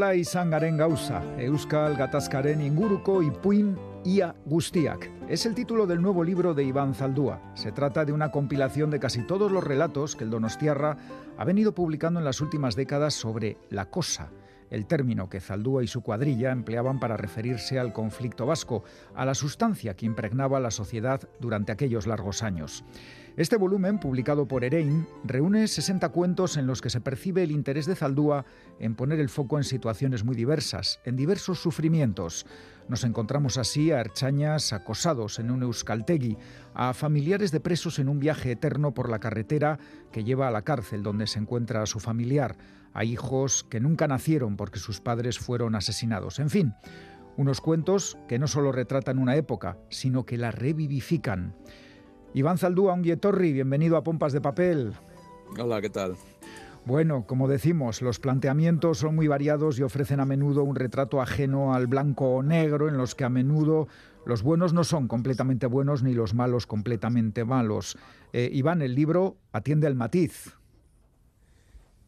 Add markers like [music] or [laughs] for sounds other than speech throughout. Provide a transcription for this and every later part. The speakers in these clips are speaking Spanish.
Nola izan garen gauza, Euskal Gatazkaren inguruko ipuin ia gustiak. Es el título del nuevo libro de Iván Zaldúa. Se trata de una compilación de casi todos los relatos que el Donostiarra ha venido publicando en las últimas décadas sobre la cosa, el término que Zaldúa y su cuadrilla empleaban para referirse al conflicto vasco, a la sustancia que impregnaba la sociedad durante aquellos largos años. Este volumen, publicado por Erein, reúne 60 cuentos en los que se percibe el interés de Zaldúa en poner el foco en situaciones muy diversas, en diversos sufrimientos. Nos encontramos así a archañas acosados en un euskaltegui, a familiares de presos en un viaje eterno por la carretera que lleva a la cárcel donde se encuentra su familiar, a hijos que nunca nacieron porque sus padres fueron asesinados. En fin, unos cuentos que no solo retratan una época, sino que la revivifican. Iván Zaldúa, un Torri, bienvenido a Pompas de Papel. Hola, ¿qué tal? Bueno, como decimos, los planteamientos son muy variados y ofrecen a menudo un retrato ajeno al blanco o negro, en los que a menudo los buenos no son completamente buenos ni los malos completamente malos. Eh, Iván, el libro atiende al matiz.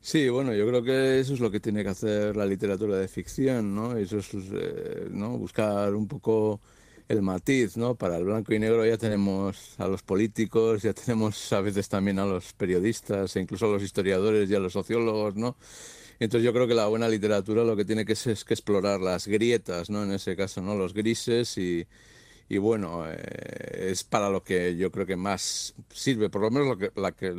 Sí, bueno, yo creo que eso es lo que tiene que hacer la literatura de ficción, ¿no? Eso es, eh, ¿no? Buscar un poco el matiz, ¿no? Para el blanco y negro ya tenemos a los políticos, ya tenemos a veces también a los periodistas, e incluso a los historiadores y a los sociólogos, ¿no? Entonces yo creo que la buena literatura lo que tiene que es, es que explorar las grietas, ¿no? En ese caso, ¿no? Los grises y, y bueno, eh, es para lo que yo creo que más sirve, por lo menos lo que, la que,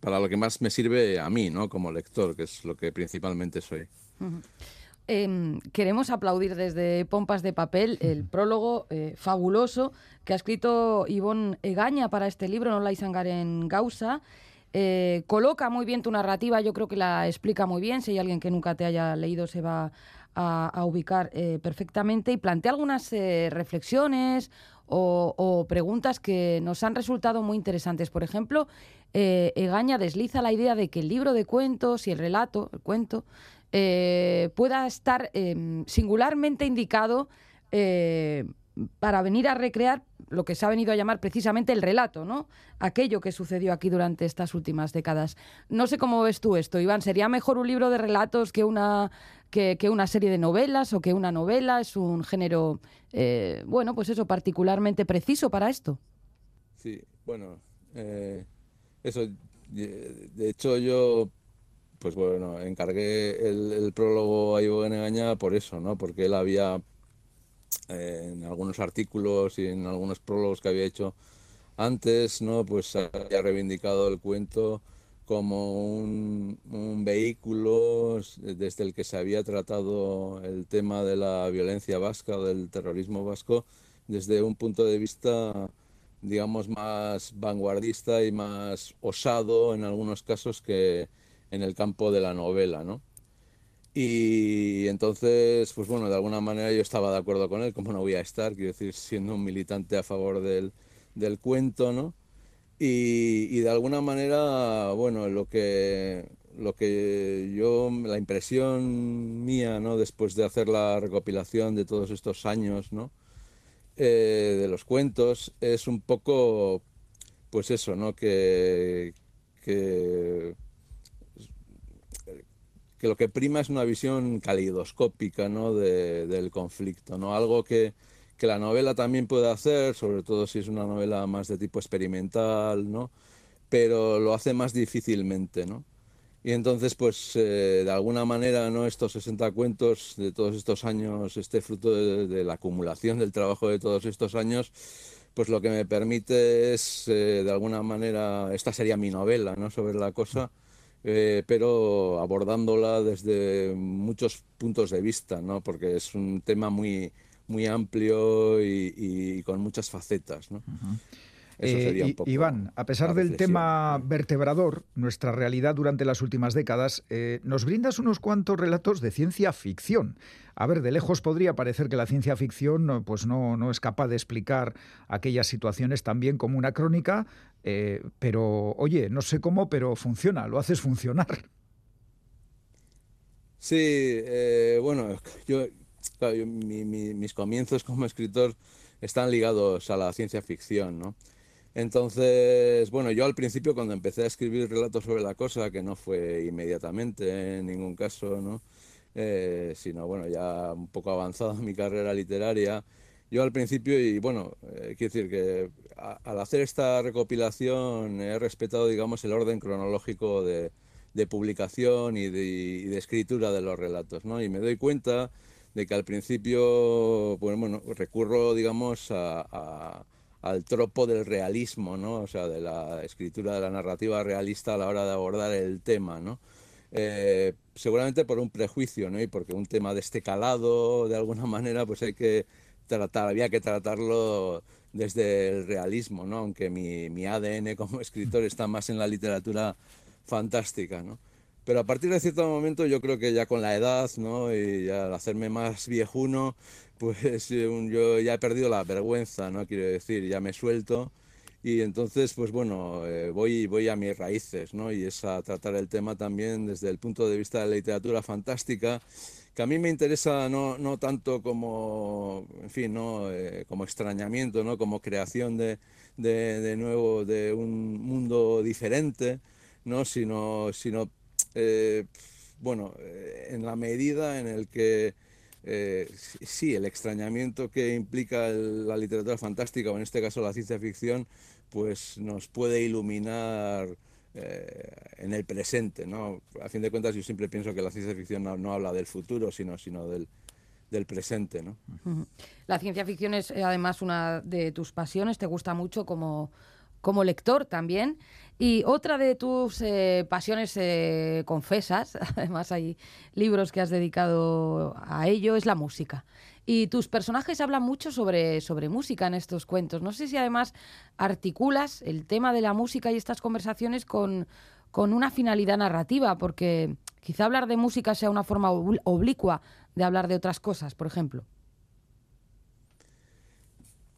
para lo que más me sirve a mí, ¿no? Como lector, que es lo que principalmente soy. Em, queremos aplaudir desde Pompas de Papel el prólogo eh, fabuloso que ha escrito Ivonne Egaña para este libro, No la en Gausa. Eh, coloca muy bien tu narrativa, yo creo que la explica muy bien. Si hay alguien que nunca te haya leído, se va a, ubicar eh, perfectamente y plantea algunas reflexiones o, o, preguntas que nos han resultado muy interesantes. Por ejemplo, Egaña desliza la idea de que el libro de cuentos y el relato, el cuento, eh, pueda estar em, singularmente indicado eh, para venir a recrear lo que se ha venido a llamar precisamente el relato, ¿no? Aquello que sucedió aquí durante estas últimas décadas. No sé cómo ves tú esto, Iván. ¿Sería mejor un libro de relatos que una, que, una serie de novelas o que una novela? ¿Es un género, eh, bueno, pues eso, particularmente preciso para esto? Sí, bueno, eso, de hecho yo pues bueno, encargué el, prólogo a Ivo Gaña por eso, ¿no? Porque él había, eh, en algunos artículos y en algunos prólogos que había hecho antes, ¿no? Pues había reivindicado el cuento como un, vehículo desde el que se había tratado el tema de la violencia vasca, del terrorismo vasco, desde un punto de vista digamos más vanguardista y más osado en algunos casos que, en el campo de la novela, ¿no? Y entonces, pues bueno, de alguna manera yo estaba de acuerdo con él, como no voy a estar, quiero decir, siendo un militante a favor del, del cuento, ¿no? Y, y, de alguna manera, bueno, lo que, lo que yo, la impresión mía, ¿no? Después de hacer la recopilación de todos estos años, ¿no? Eh, de los cuentos, es un poco, pues eso, ¿no? Que, que que lo que prima es una visión calidoscópica ¿no? del conflicto, ¿no? algo que, que, la novela también puede hacer, sobre todo si es una novela más de tipo experimental, ¿no? pero lo hace más difícilmente. ¿no? Y entonces, pues eh, de alguna manera, ¿no? estos 60 cuentos de todos estos años, este fruto de, la acumulación del trabajo de todos estos años, pues lo que me permite es, eh, de alguna manera, esta sería mi novela ¿no? sobre la cosa eh, pero abordándola desde muchos puntos de vista, ¿no? porque es un tema muy, muy amplio y, con muchas facetas. ¿no? Eh, Iván, a pesar del tema vertebrador, nuestra realidad durante las últimas décadas, eh, nos brindas unos cuantos relatos de ciencia ficción. A ver, de lejos podría parecer que la ciencia ficción pues no, no es capaz de explicar aquellas situaciones tan bien como una crónica, eh, pero oye, no sé cómo, pero funciona, lo haces funcionar. Sí, bueno, yo, mis comienzos como escritor están ligados a la ciencia ficción, ¿no? Entonces, bueno, yo al principio cuando empecé a escribir relatos sobre la cosa, que no fue inmediatamente en ningún caso, ¿no? eh, sino bueno, ya un poco avanzada [laughs] mi carrera literaria. Yo al principio, y bueno, quiero decir que al hacer esta recopilación he respetado, digamos, el orden cronológico de, publicación y de, escritura de los relatos, ¿no? Y me doy cuenta de que al principio, pues, bueno, recurro, digamos, al tropo del realismo, ¿no? O sea, de la escritura de la narrativa realista a la hora de abordar el tema, ¿no? Eh, seguramente por un prejuicio, ¿no? Y porque un tema de este calado, de alguna manera, pues hay que tratar, había que tratarlo desde el realismo, ¿no? Aunque mi, mi ADN como escritor está más en la literatura fantástica, ¿no? Pero a partir de cierto momento yo creo que ya con la edad, ¿no? Y al hacerme más viejuno, pues yo ya he perdido la vergüenza, ¿no? Quiero decir, ya me suelto y entonces, pues bueno, eh, voy, voy a mis raíces, ¿no? Y es a tratar el tema también desde el punto de vista de la literatura fantástica, que a mí me interesa no, no tanto como, en fin, ¿no? Eh, como extrañamiento, ¿no? Como creación de, de, de, nuevo, de un mundo diferente, ¿no? Sino, sino eh, bueno, en la medida en el que sí, el extrañamiento que implica la literatura fantástica, o en este caso la ciencia ficción, pues nos puede iluminar eh, en el presente, ¿no? A fin de cuentas yo siempre pienso que la ciencia ficción no, habla del futuro, sino, sino del, del presente, ¿no? La ciencia ficción es eh, además una de tus pasiones, te gusta mucho como, como lector también. Y otra de tus eh, pasiones confesas, [laughs] además hay libros que has dedicado a ello, es la música. Y tus personajes hablan mucho sobre, sobre música en estos cuentos. No sé si además articulas el tema de la música y estas conversaciones con, con una finalidad narrativa, porque quizá hablar de música sea una forma oblicua de hablar de otras cosas, por ejemplo.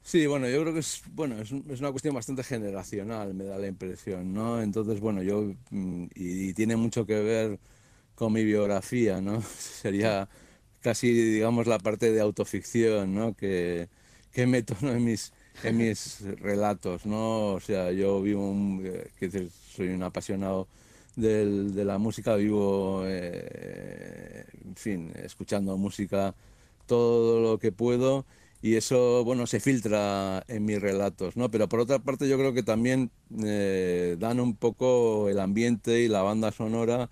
Sí, bueno, yo creo que es, bueno, es, una cuestión bastante generacional, me da la impresión, ¿no? Entonces, bueno, yo, mm, y, y tiene mucho que ver con mi biografía, ¿no? [laughs] Sería casi, digamos, la parte de autoficción, ¿no? Que, que meto en, mis, en mis relatos, ¿no? O sea, yo vivo, un, eh, que soy un apasionado del, de la música, vivo, eh, en fin, escuchando música todo lo que puedo y eso, bueno, se filtra en mis relatos, ¿no? Pero por otra parte yo creo que también eh, dan un poco el ambiente y la banda sonora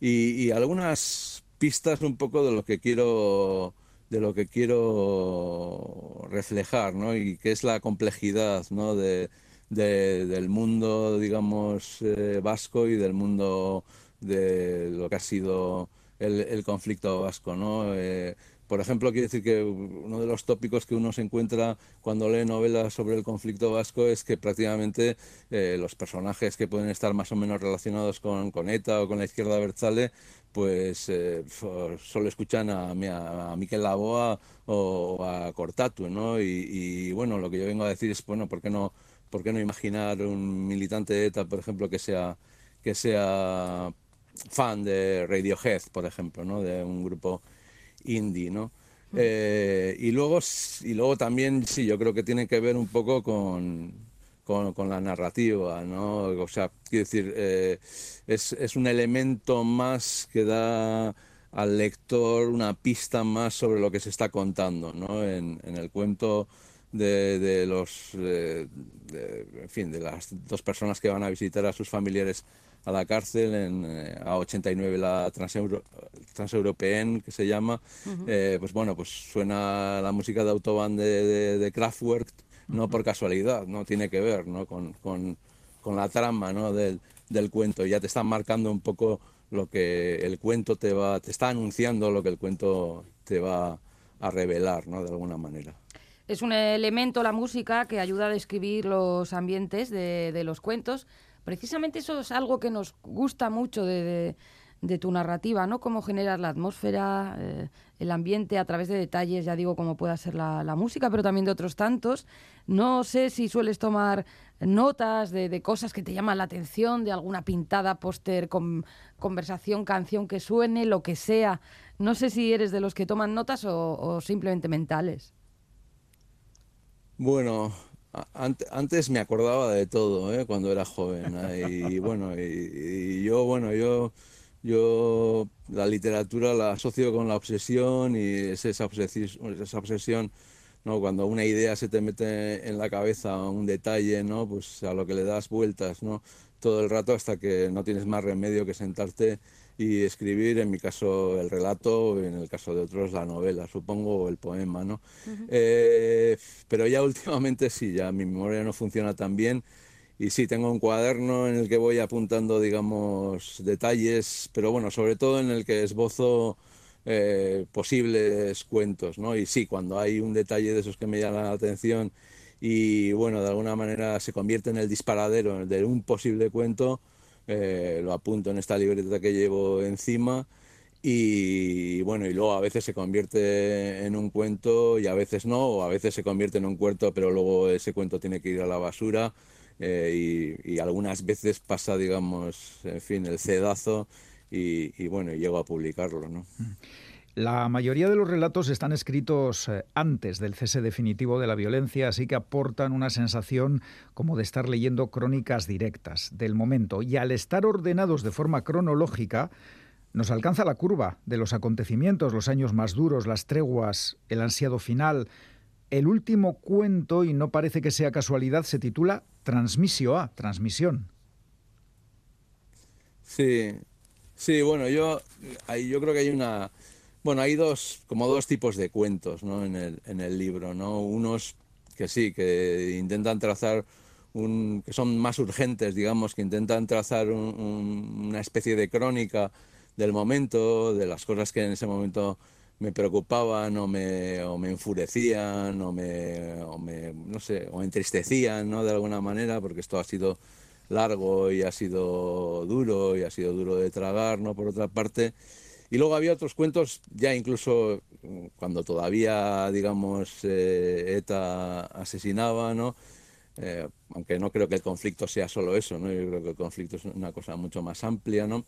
y, y algunas pistas un poco de lo que quiero de lo que quiero reflejar, ¿no? Y que es la complejidad, ¿no? De, del mundo, digamos, eh, vasco y del mundo de lo que ha sido el, conflicto vasco, ¿no? Eh, por ejemplo, quiero decir que uno de los tópicos que uno se encuentra cuando lee novelas sobre el conflicto vasco es que prácticamente eh, los personajes que pueden estar más o menos relacionados con, ETA o con la izquierda Berzale pues eh, solo escuchan a, a, Miquel Laboa o a Cortatu, ¿no? Y, bueno, lo que yo vengo a decir es, bueno, ¿por qué no, por qué no imaginar un militante de ETA, por ejemplo, que sea, que sea fan de Radiohead, por ejemplo, ¿no? De un grupo indie, ¿no? Eh, y, luego, y luego también, sí, yo creo que tiene que ver un poco con, con, la narrativa, ¿no? O sea, quiero decir, eh, es, es, un elemento más que da al lector una pista más sobre lo que se está contando, ¿no? En, en el cuento de, de los, en fin, de las dos personas que van a visitar a sus familiares a la cárcel en eh, A89 la Transeuro, Transeuropeen que se llama eh, pues bueno pues suena la música de Autobahn de, de, de Kraftwerk no por casualidad, no tiene que ver ¿no? con, con, con la trama ¿no? del, del, cuento. Ya te están marcando un poco lo que el cuento te va, te está anunciando lo que el cuento te va a revelar, ¿no? De alguna manera. Es un elemento la música que ayuda a describir los ambientes de, los cuentos. Precisamente eso es algo que nos gusta mucho de tu narrativa, ¿no? Cómo generas la atmósfera, eh, el ambiente a través de detalles, ya digo, como pueda ser la, música, pero también de otros tantos. No sé si sueles tomar notas de, cosas que te llaman la atención, de alguna pintada, póster, conversación, canción que suene, lo que sea. No sé si eres de los que toman notas o, simplemente mentales. Bueno, antes me acordaba de todo, ¿eh? cuando era joven. Y bueno, y yo, bueno, yo yo la literatura la asocio con la obsesión y es esa obsesión, ¿no? cuando una idea se te mete en la cabeza, un detalle, ¿no? pues a lo que le das vueltas ¿no? Todo el rato hasta que no tienes más remedio que sentarte y escribir, en mi caso el relato, en el caso de otros la novela, supongo, o el poema, ¿no? Eh, pero ya [laughs] últimamente sí, ya mi memoria no funciona tan bien y sí, tengo un cuaderno en el que voy apuntando, digamos, detalles, pero bueno, sobre todo en el que esbozo eh, posibles cuentos, ¿no? Y sí, cuando hay un detalle de esos que me llama la atención y bueno, de alguna manera se convierte en el disparadero de un posible cuento, eh, lo apunto en esta libreta que llevo encima y bueno, y luego a veces se convierte en un cuento y a veces no, o a veces se convierte en un cuento, pero luego ese cuento tiene que ir a la basura eh, y, algunas veces pasa, digamos, en fin, el cedazo y, y bueno, llego a publicarlo, ¿no? Mm. La mayoría de los relatos están escritos eh, antes del cese definitivo de la violencia, así que aportan una sensación como de estar leyendo crónicas directas del momento. Y al estar ordenados de forma cronológica, nos alcanza la curva de los acontecimientos, los años más duros, las treguas, el ansiado final. El último cuento, y no parece que sea casualidad, se titula Transmisio A, transmisión. Sí, sí, bueno, yo, yo creo que hay una bueno, hay dos, como dos tipos de cuentos ¿no? en, el, en el libro, ¿no? Unos que sí, que intentan trazar un, que son más urgentes, digamos, que intentan trazar una especie de crónica del momento, de las cosas que en ese momento me preocupaban o me, o me enfurecían o me, o me, no sé, o entristecían, ¿no? De alguna manera, porque esto ha sido largo y ha sido duro y ha sido duro de tragar, ¿no? Por otra parte, y luego había otros cuentos, ya incluso mm, cuando todavía, digamos, eh, ETA asesinaba, ¿no? Eh, aunque no creo que el conflicto sea solo eso, ¿no? Yo creo que el conflicto es una cosa mucho más amplia, ¿no?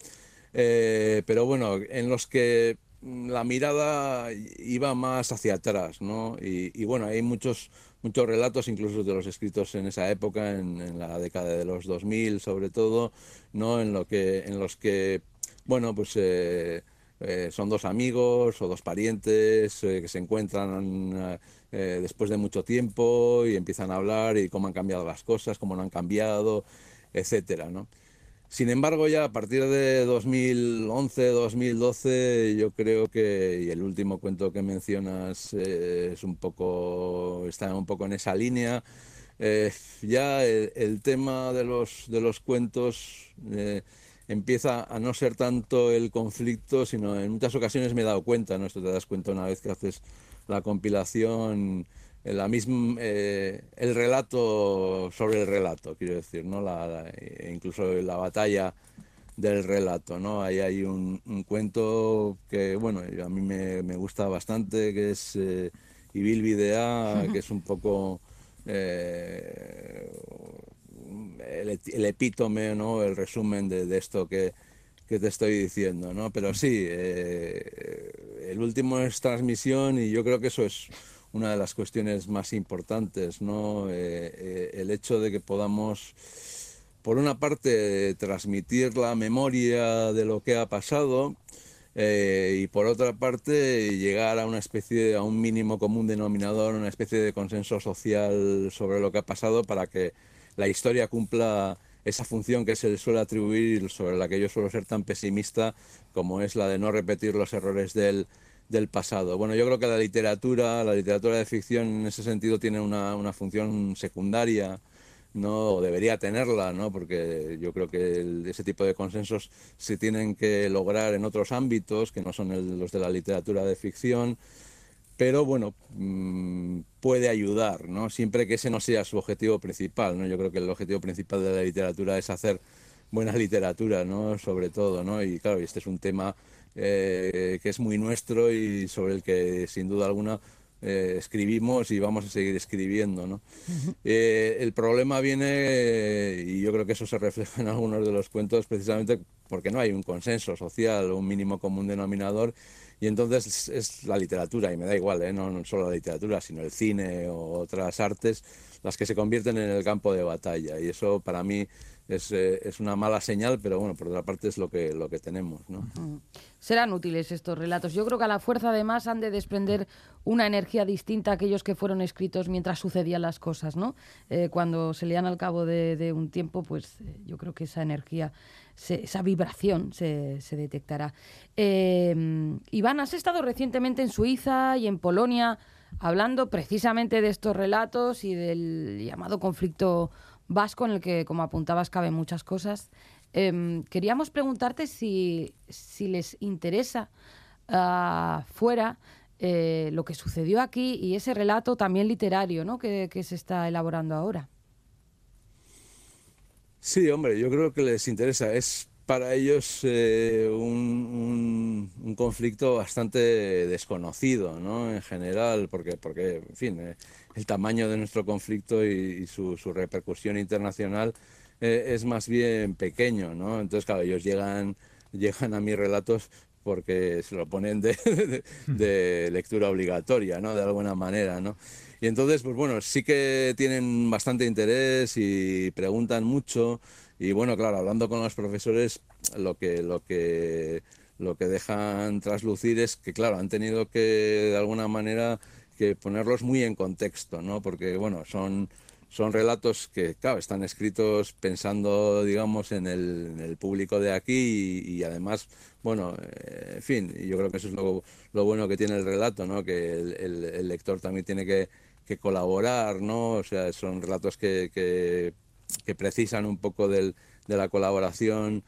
Eh, pero bueno, en los que mm, la mirada iba más hacia atrás, ¿no? Y, bueno, hay muchos, muchos relatos, incluso de los escritos en esa época, en, en, la década de los 2000 sobre todo, ¿no? En, lo que, en los que, bueno, pues eh, son dos amigos o dos parientes eh, que se encuentran eh, después de mucho tiempo y empiezan a hablar y cómo han cambiado las cosas, cómo no han cambiado, etcétera, ¿no? Sin embargo, ya a partir de 2011, 2012, yo creo que, y el último cuento que mencionas es un poco, está un poco en esa línea, ya el, tema de los, de los cuentos empieza a no ser tanto el conflicto, sino en muchas ocasiones me he dado cuenta, ¿no? Esto te das cuenta una vez que haces la compilación, la misma, eh, el relato sobre el relato, quiero decir, ¿no? La, incluso la batalla del relato, ¿no? Ahí hay un, cuento que, bueno, a mí me, gusta bastante, que es eh, Ibil que es un poco... Eh, el, epítome, ¿no? el resumen de, esto que, te estoy diciendo. ¿no? Pero sí, eh, el último es transmisión y yo creo que eso es una de las cuestiones más importantes, ¿no? Eh, eh, el hecho de que podamos, por una parte, transmitir la memoria de lo que ha pasado, y por otra parte llegar a una especie a un mínimo común denominador una especie de consenso social sobre lo que ha pasado para que la historia cumpla esa función que se le suele atribuir sobre la que yo suelo ser tan pesimista como es la de no repetir los errores del, del pasado. Bueno, yo creo que la literatura, la literatura de ficción en ese sentido tiene una, una función secundaria, no debería tenerla, ¿no? porque yo creo que ese tipo de consensos se tienen que lograr en otros ámbitos que no son los de la literatura de ficción pero bueno, mm, puede ayudar, ¿no? Siempre que ese no sea su objetivo principal, ¿no? Yo creo que el objetivo principal de la literatura es hacer buena literatura, ¿no? Sobre todo, ¿no? Y claro, este es un tema eh, que es muy nuestro y sobre el que sin duda alguna eh, escribimos y vamos a seguir escribiendo, ¿no? Eh, el problema viene, y yo creo que eso se refleja en algunos de los cuentos, precisamente porque no hay un consenso social, un mínimo común denominador, y entonces es la literatura, y me da igual, ¿eh? no, solo la literatura, sino el cine o otras artes, las que se convierten en el campo de batalla. Y eso para mí es, eh, es, una mala señal, pero bueno, por otra parte es lo que, lo que tenemos. ¿no? Serán útiles estos relatos. Yo creo que a la fuerza además han de desprender una energía distinta a aquellos que fueron escritos mientras sucedían las cosas, ¿no? Eh, cuando se lean al cabo de, un tiempo, pues eh, yo creo que esa energía, esa vibración se, se detectará. Iván, has estado recientemente en Suiza y en Polonia hablando precisamente de estos relatos y del llamado conflicto vasco en el que, como apuntabas, caben muchas cosas. Em, queríamos preguntarte si, les interesa uh, fuera eh, lo que sucedió aquí y ese relato también literario ¿no? que, que se está elaborando ahora. Sí, hombre, yo creo que les interesa. Es para ellos eh, un, conflicto bastante desconocido, ¿no? En general, porque, porque en fin, eh, el tamaño de nuestro conflicto y, su, repercusión internacional eh, es más bien pequeño, ¿no? Entonces, claro, ellos llegan, [laughs] llegan a mis relatos porque se lo ponen de, de, lectura obligatoria, ¿no? De alguna manera, ¿no? Y entonces, pues bueno, sí que tienen bastante interés y preguntan mucho. Y bueno, claro, hablando con los profesores, lo que, lo que, lo que dejan traslucir es que, claro, han tenido que, de alguna manera, que ponerlos muy en contexto, ¿no? Porque, bueno, son, son relatos que, claro, están escritos pensando, digamos, en el, público de aquí y, además, bueno, eh, en fin, yo creo que eso es lo, bueno que tiene el relato, ¿no? Que el, lector también tiene que, colaborar, ¿no? O sea, son relatos que, que que precisan un poco del, de la colaboración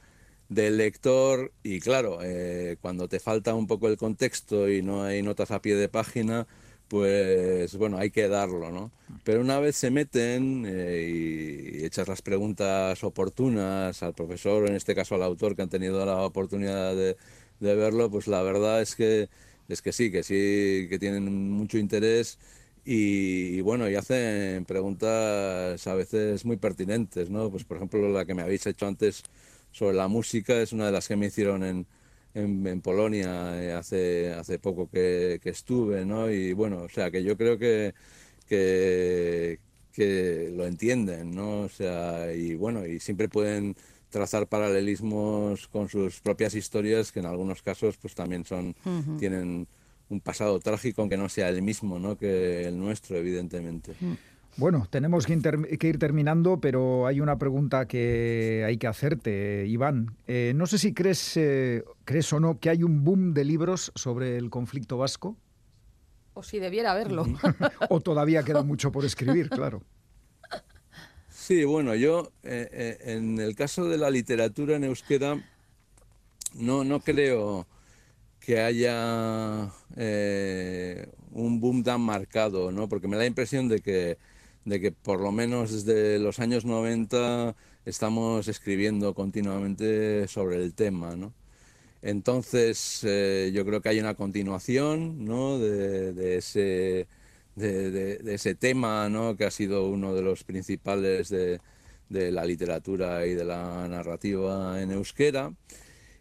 del lector y claro, eh, cuando te falta un poco el contexto y no hay notas a pie de página, pues bueno, hay que darlo, ¿no? Pero una vez se meten eh, y, echas las preguntas oportunas al profesor, en este caso al autor que han tenido la oportunidad de, de verlo, pues la verdad es que es que sí, que sí, que tienen mucho interés y, bueno, y hacen preguntas a veces muy pertinentes, ¿no? Pues por ejemplo la que me habéis hecho antes sobre la música es una de las que me hicieron en, en, Polonia eh, hace, hace poco que, que, estuve, ¿no? Y bueno, o sea, que yo creo que, que, que lo entienden, ¿no? O sea, y bueno, y siempre pueden trazar paralelismos con sus propias historias que en algunos casos pues también son, tienen un pasado trágico, aunque no sea el mismo ¿no? que el nuestro, evidentemente. Bueno, tenemos que, ir terminando, pero hay una pregunta que hay que hacerte, Iván. Eh, no sé si crees, eh, crees o no que hay un boom de libros sobre el conflicto vasco. O si debiera haberlo. o todavía queda mucho por escribir, claro. Sí, bueno, yo eh, en el caso de la literatura en euskera no, no creo que haya eh, un boom tan marcado, ¿no? Porque me da la impresión de que, de que por lo menos desde los años 90 estamos escribiendo continuamente sobre el tema, ¿no? Entonces, eh, yo creo que hay una continuación ¿no? de, ese, de, ese tema ¿no? que ha sido uno de los principales de, de la literatura y de la narrativa en euskera.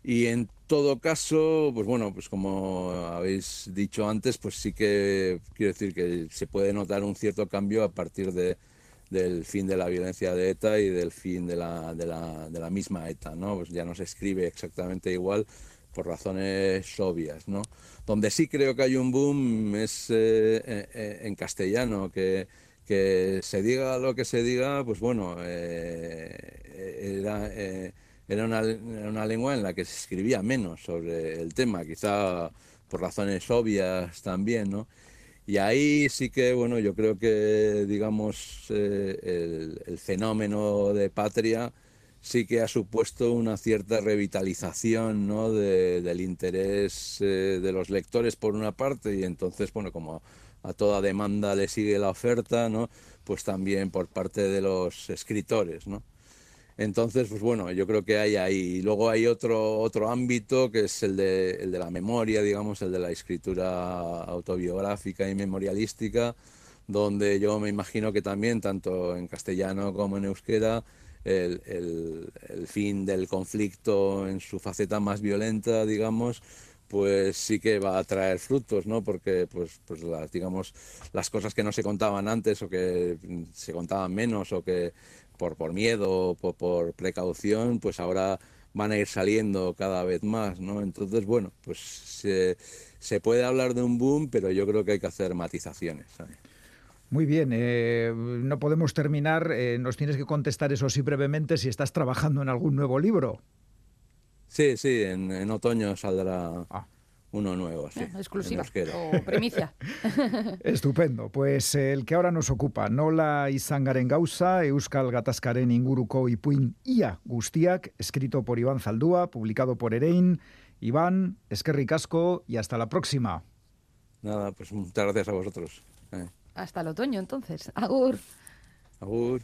Y en todo caso, pues bueno, pues como habéis dicho antes, pues sí que quiero decir que se puede notar un cierto cambio a partir de, del fin de la violencia de ETA y del fin de la, de la, de la misma ETA, ¿no? Pues ya no se escribe exactamente igual por razones obvias, ¿no? Donde sí creo que hay un boom es eh, eh, eh, en castellano, que, que se diga lo que se diga, pues bueno, era era una, una, lengua en la que se escribía menos sobre el tema, quizá por razones obvias también, ¿no? Y ahí sí que, bueno, yo creo que, digamos, eh, el, fenómeno de patria sí que ha supuesto una cierta revitalización ¿no? del interés eh, de los lectores por una parte y entonces, bueno, como a toda demanda le sigue la oferta, ¿no? Pues también por parte de los escritores, ¿no? Entonces, pues bueno, yo creo que hay ahí. Y luego hay otro, otro ámbito que es el de, el de la memoria, digamos, el de la escritura autobiográfica y memorialística, donde yo me imagino que también, tanto en castellano como en euskera, el, el, fin del conflicto en su faceta más violenta, digamos, pues sí que va a traer frutos, ¿no? Porque, pues, pues las, digamos, las cosas que no se contaban antes o que se contaban menos o que por, por miedo por, por precaución, pues ahora van a ir saliendo cada vez más, ¿no? Entonces, bueno, pues se, se puede hablar de un boom, pero yo creo que hay que hacer matizaciones. ¿sabes? Muy bien, eh, no podemos terminar, eh, nos tienes que contestar eso sí brevemente si estás trabajando en algún nuevo libro. Sí, sí, en, en otoño saldrá Ah. Uno nuevo. Sí, Eh, exclusiva o primicia. [laughs] Estupendo. Pues el que ahora nos ocupa, nola izangaren gauza, Euskal Gatazkaren inguruko ipuin ia guztiak, escrito por Iván Zaldúa, publicado por Erein. Iván, eskerrik asko y hasta la próxima. Nada, pues muchas gracias a vosotros. Eh, Hasta el otoño, entonces. Agur. Agur.